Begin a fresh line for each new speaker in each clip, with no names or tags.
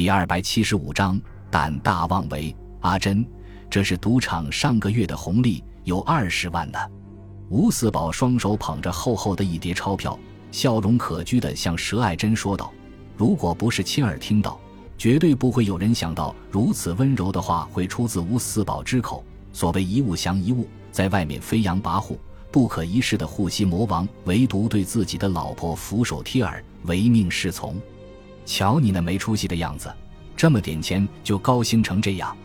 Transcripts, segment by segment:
第二百七十五章，胆大妄为。阿珍，这是赌场上个月的红利，有二十万呢。吴四宝双手捧着厚厚的一叠钞票，笑容可掬地向佘爱珍说道：“如果不是亲耳听到，绝对不会有人想到如此温柔的话会出自吴四宝之口。所谓一物降一物，在外面飞扬跋扈、不可一世的护西魔王，唯独对自己的老婆俯首帖耳、唯命是从。”瞧你那没出息的样子，这么点钱就高兴成这样。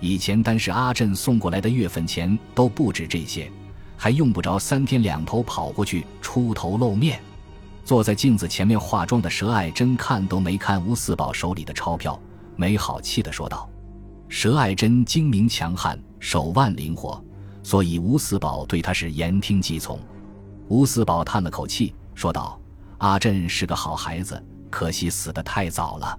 以前单是阿振送过来的月份钱都不止这些，还用不着三天两头跑过去出头露面。坐在镜子前面化妆的佘爱珍看都没看吴四宝手里的钞票，没好气的说道：“佘爱珍精明强悍，手腕灵活，所以吴四宝对她是言听计从。”吴四宝叹了口气说道：“阿振是个好孩子。”可惜死得太早了，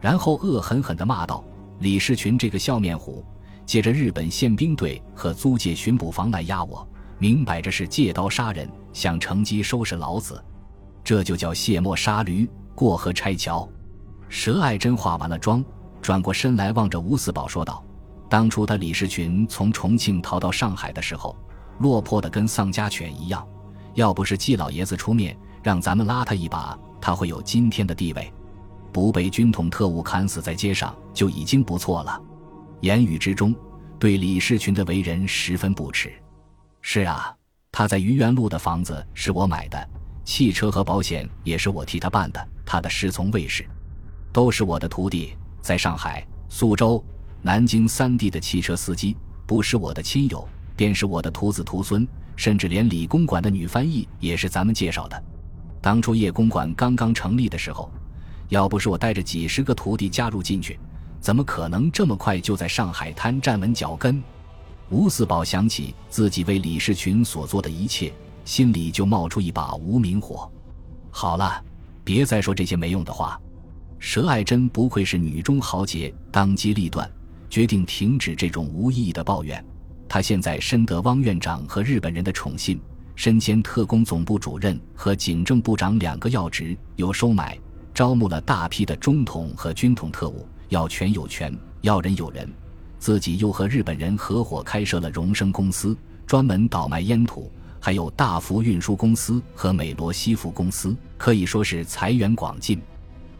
然后恶狠狠地骂道：“李世群这个笑面虎，借着日本宪兵队和租界巡捕房来压我，明摆着是借刀杀人，想乘机收拾老子，这就叫卸磨杀驴，过河拆桥。”佘爱珍化完了妆，转过身来望着吴四宝说道：“当初他李世群从重庆逃到上海的时候，落魄的跟丧家犬一样，要不是季老爷子出面让咱们拉他一把。”他会有今天的地位，不被军统特务砍死在街上就已经不错了。言语之中，对李士群的为人十分不耻。是啊，他在愚园路的房子是我买的，汽车和保险也是我替他办的。他的侍从卫士，都是我的徒弟，在上海、苏州、南京三地的汽车司机，不是我的亲友，便是我的徒子徒孙，甚至连李公馆的女翻译也是咱们介绍的。当初叶公馆刚刚成立的时候，要不是我带着几十个徒弟加入进去，怎么可能这么快就在上海滩站稳脚跟？吴四宝想起自己为李世群所做的一切，心里就冒出一把无名火。好了，别再说这些没用的话。佘爱珍不愧是女中豪杰，当机立断，决定停止这种无意义的抱怨。她现在深得汪院长和日本人的宠信。身兼特工总部主任和警政部长两个要职，有收买、招募了大批的中统和军统特务，要权有权，要人有人。自己又和日本人合伙开设了荣升公司，专门倒卖烟土，还有大福运输公司和美罗西服公司，可以说是财源广进。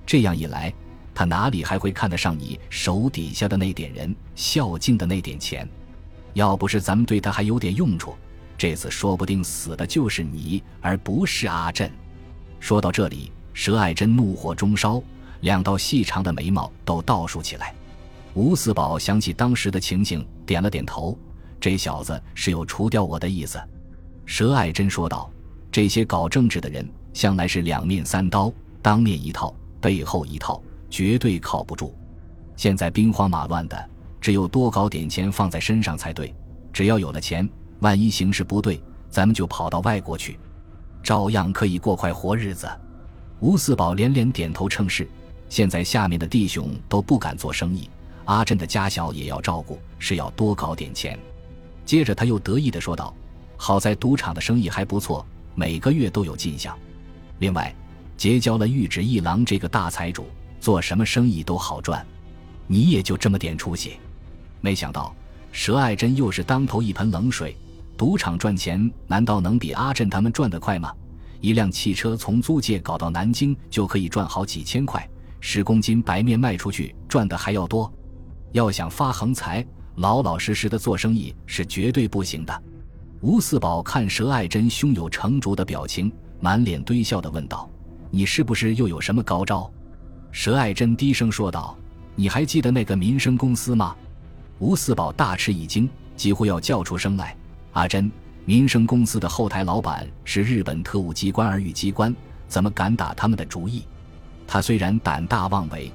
这样一来，他哪里还会看得上你手底下的那点人，孝敬的那点钱？要不是咱们对他还有点用处。这次说不定死的就是你，而不是阿振。说到这里，佘爱珍怒火中烧，两道细长的眉毛都倒竖起来。吴四宝想起当时的情形，点了点头。这小子是有除掉我的意思。佘爱珍说道：“这些搞政治的人，向来是两面三刀，当面一套，背后一套，绝对靠不住。现在兵荒马乱的，只有多搞点钱放在身上才对。只要有了钱。”万一形势不对，咱们就跑到外国去，照样可以过快活日子。吴四宝连连点头称是。现在下面的弟兄都不敢做生意，阿珍的家小也要照顾，是要多搞点钱。接着他又得意地说道：“好在赌场的生意还不错，每个月都有进项。另外，结交了玉指一郎这个大财主，做什么生意都好赚。你也就这么点出息？没想到，佘爱珍又是当头一盆冷水。”赌场赚钱难道能比阿振他们赚得快吗？一辆汽车从租界搞到南京就可以赚好几千块，十公斤白面卖出去赚的还要多。要想发横财，老老实实的做生意是绝对不行的。吴四宝看佘爱珍胸有成竹的表情，满脸堆笑的问道：“你是不是又有什么高招？”佘爱珍低声说道：“你还记得那个民生公司吗？”吴四宝大吃一惊，几乎要叫出声来。阿珍，民生公司的后台老板是日本特务机关儿玉机关，怎么敢打他们的主意？他虽然胆大妄为，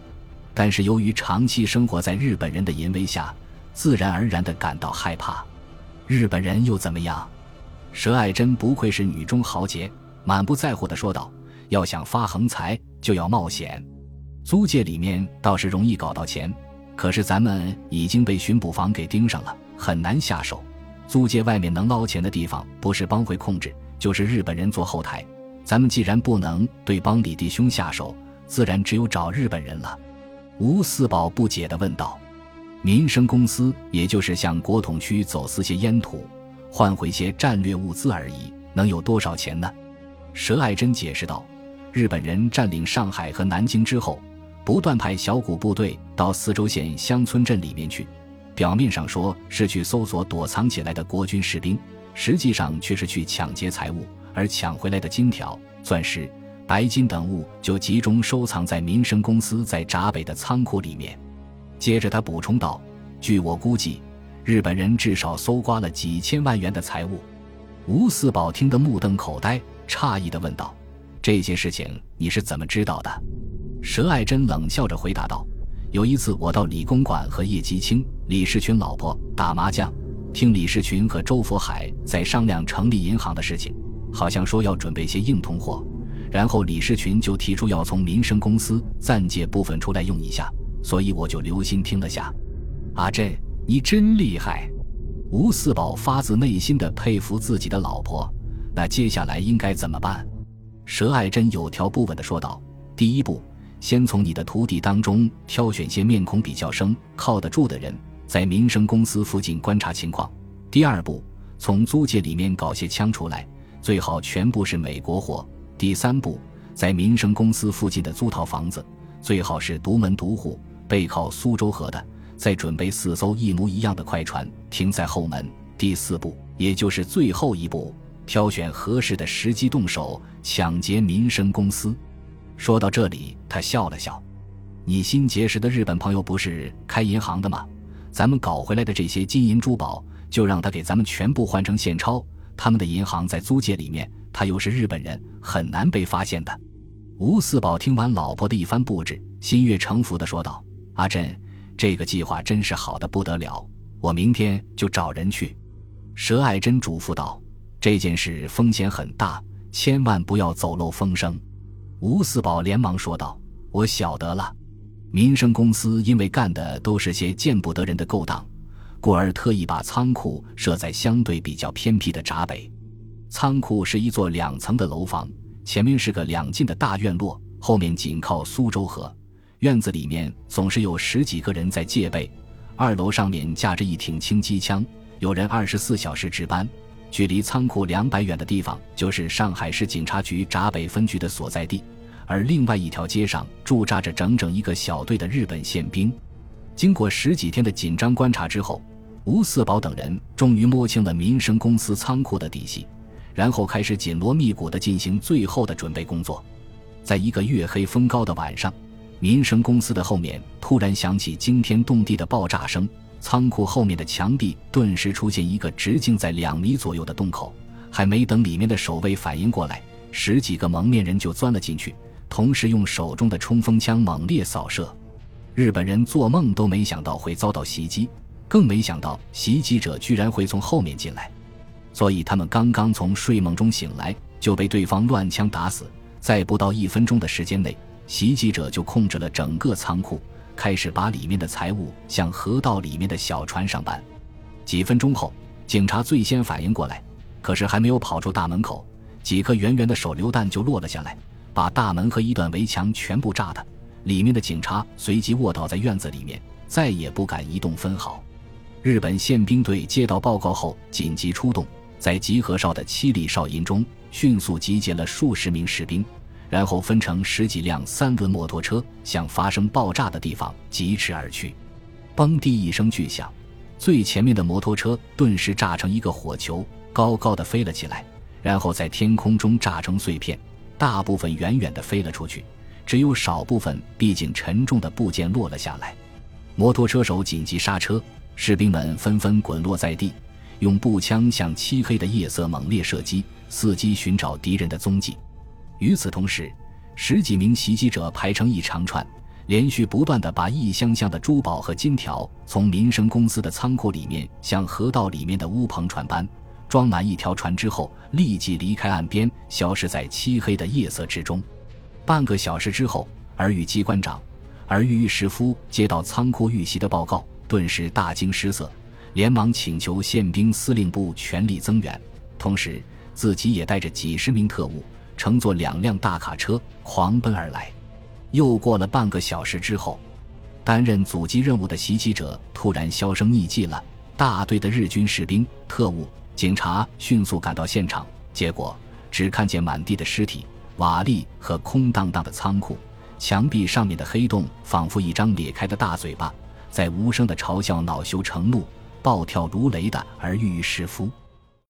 但是由于长期生活在日本人的淫威下，自然而然的感到害怕。日本人又怎么样？佘爱珍不愧是女中豪杰，满不在乎的说道：“要想发横财，就要冒险。租界里面倒是容易搞到钱，可是咱们已经被巡捕房给盯上了，很难下手。”租界外面能捞钱的地方，不是帮会控制，就是日本人做后台。咱们既然不能对帮里弟兄下手，自然只有找日本人了。吴四宝不解地问道：“民生公司也就是向国统区走私些烟土，换回些战略物资而已，能有多少钱呢？”佘爱珍解释道：“日本人占领上海和南京之后，不断派小股部队到四周县乡村镇里面去，表面上说是去搜索躲藏起来的国军士兵，实际上却是去抢劫财物，而抢回来的金条、钻石。”白金等物就集中收藏在民生公司在闸北的仓库里面。接着他补充道：“据我估计，日本人至少搜刮了几千万元的财物。”吴四宝听得目瞪口呆，诧异地问道：“这些事情你是怎么知道的？”佘爱珍冷笑着回答道：“有一次我到李公馆和叶吉清、李世群老婆打麻将，听李世群和周佛海在商量成立银行的事情，好像说要准备些硬通货。”然后李世群就提出要从民生公司暂借部分出来用一下，所以我就留心听了下。阿珍，你真厉害！吴四宝发自内心的佩服自己的老婆。那接下来应该怎么办？佘爱珍有条不紊地说道：“第一步，先从你的徒弟当中挑选些面孔比较生、靠得住的人，在民生公司附近观察情况。第二步，从租界里面搞些枪出来，最好全部是美国货。”第三步，在民生公司附近的租套房子，最好是独门独户、背靠苏州河的。再准备四艘一模一样的快船，停在后门。第四步，也就是最后一步，挑选合适的时机动手抢劫民生公司。说到这里，他笑了笑：“你新结识的日本朋友不是开银行的吗？咱们搞回来的这些金银珠宝，就让他给咱们全部换成现钞。他们的银行在租界里面。”他又是日本人，很难被发现的。吴四宝听完老婆的一番布置，心悦诚服地说道：“阿珍，这个计划真是好的不得了，我明天就找人去。”佘爱珍嘱咐道：“这件事风险很大，千万不要走漏风声。”吴四宝连忙说道：“我晓得了。民生公司因为干的都是些见不得人的勾当，故而特意把仓库设在相对比较偏僻的闸北。”仓库是一座两层的楼房，前面是个两进的大院落，后面紧靠苏州河。院子里面总是有十几个人在戒备。二楼上面架着一挺轻机枪，有人二十四小时值班。距离仓库两百远的地方就是上海市警察局闸北分局的所在地，而另外一条街上驻扎着整整一个小队的日本宪兵。经过十几天的紧张观察之后，吴四宝等人终于摸清了民生公司仓库的底细。然后开始紧锣密鼓地进行最后的准备工作。在一个月黑风高的晚上，民生公司的后面突然响起惊天动地的爆炸声，仓库后面的墙壁顿时出现一个直径在两米左右的洞口。还没等里面的守卫反应过来，十几个蒙面人就钻了进去，同时用手中的冲锋枪猛烈扫射。日本人做梦都没想到会遭到袭击，更没想到袭击者居然会从后面进来。所以他们刚刚从睡梦中醒来，就被对方乱枪打死。在不到一分钟的时间内，袭击者就控制了整个仓库，开始把里面的财物向河道里面的小船上搬。几分钟后，警察最先反应过来，可是还没有跑出大门口，几颗圆圆的手榴弹就落了下来，把大门和一段围墙全部炸的。里面的警察随即卧倒在院子里面，再也不敢移动分毫。日本宪兵队接到报告后，紧急出动。在集合哨的七里哨营中，迅速集结了数十名士兵，然后分成十几辆三轮摩托车，向发生爆炸的地方疾驰而去。嘣地一声巨响，最前面的摩托车顿时炸成一个火球，高高的飞了起来，然后在天空中炸成碎片，大部分远远的飞了出去，只有少部分毕竟沉重的部件落了下来。摩托车手紧急刹车，士兵们纷纷滚落在地。用步枪向漆黑的夜色猛烈射击，伺机寻找敌人的踪迹。与此同时，十几名袭击者排成一长串，连续不断地把一箱箱的珠宝和金条从民生公司的仓库里面向河道里面的乌篷船搬，装满一条船之后，立即离开岸边，消失在漆黑的夜色之中。半个小时之后，儿玉机关长、儿玉玉师夫接到仓库遇袭的报告，顿时大惊失色。连忙请求宪兵司令部全力增援，同时自己也带着几十名特务，乘坐两辆大卡车狂奔而来。又过了半个小时之后，担任阻击任务的袭击者突然销声匿迹了。大队的日军士兵、特务、警察迅速赶到现场，结果只看见满地的尸体、瓦砾和空荡荡的仓库，墙壁上面的黑洞仿佛一张裂开的大嘴巴，在无声的嘲笑恼羞成怒、暴跳如雷的而郁郁师夫。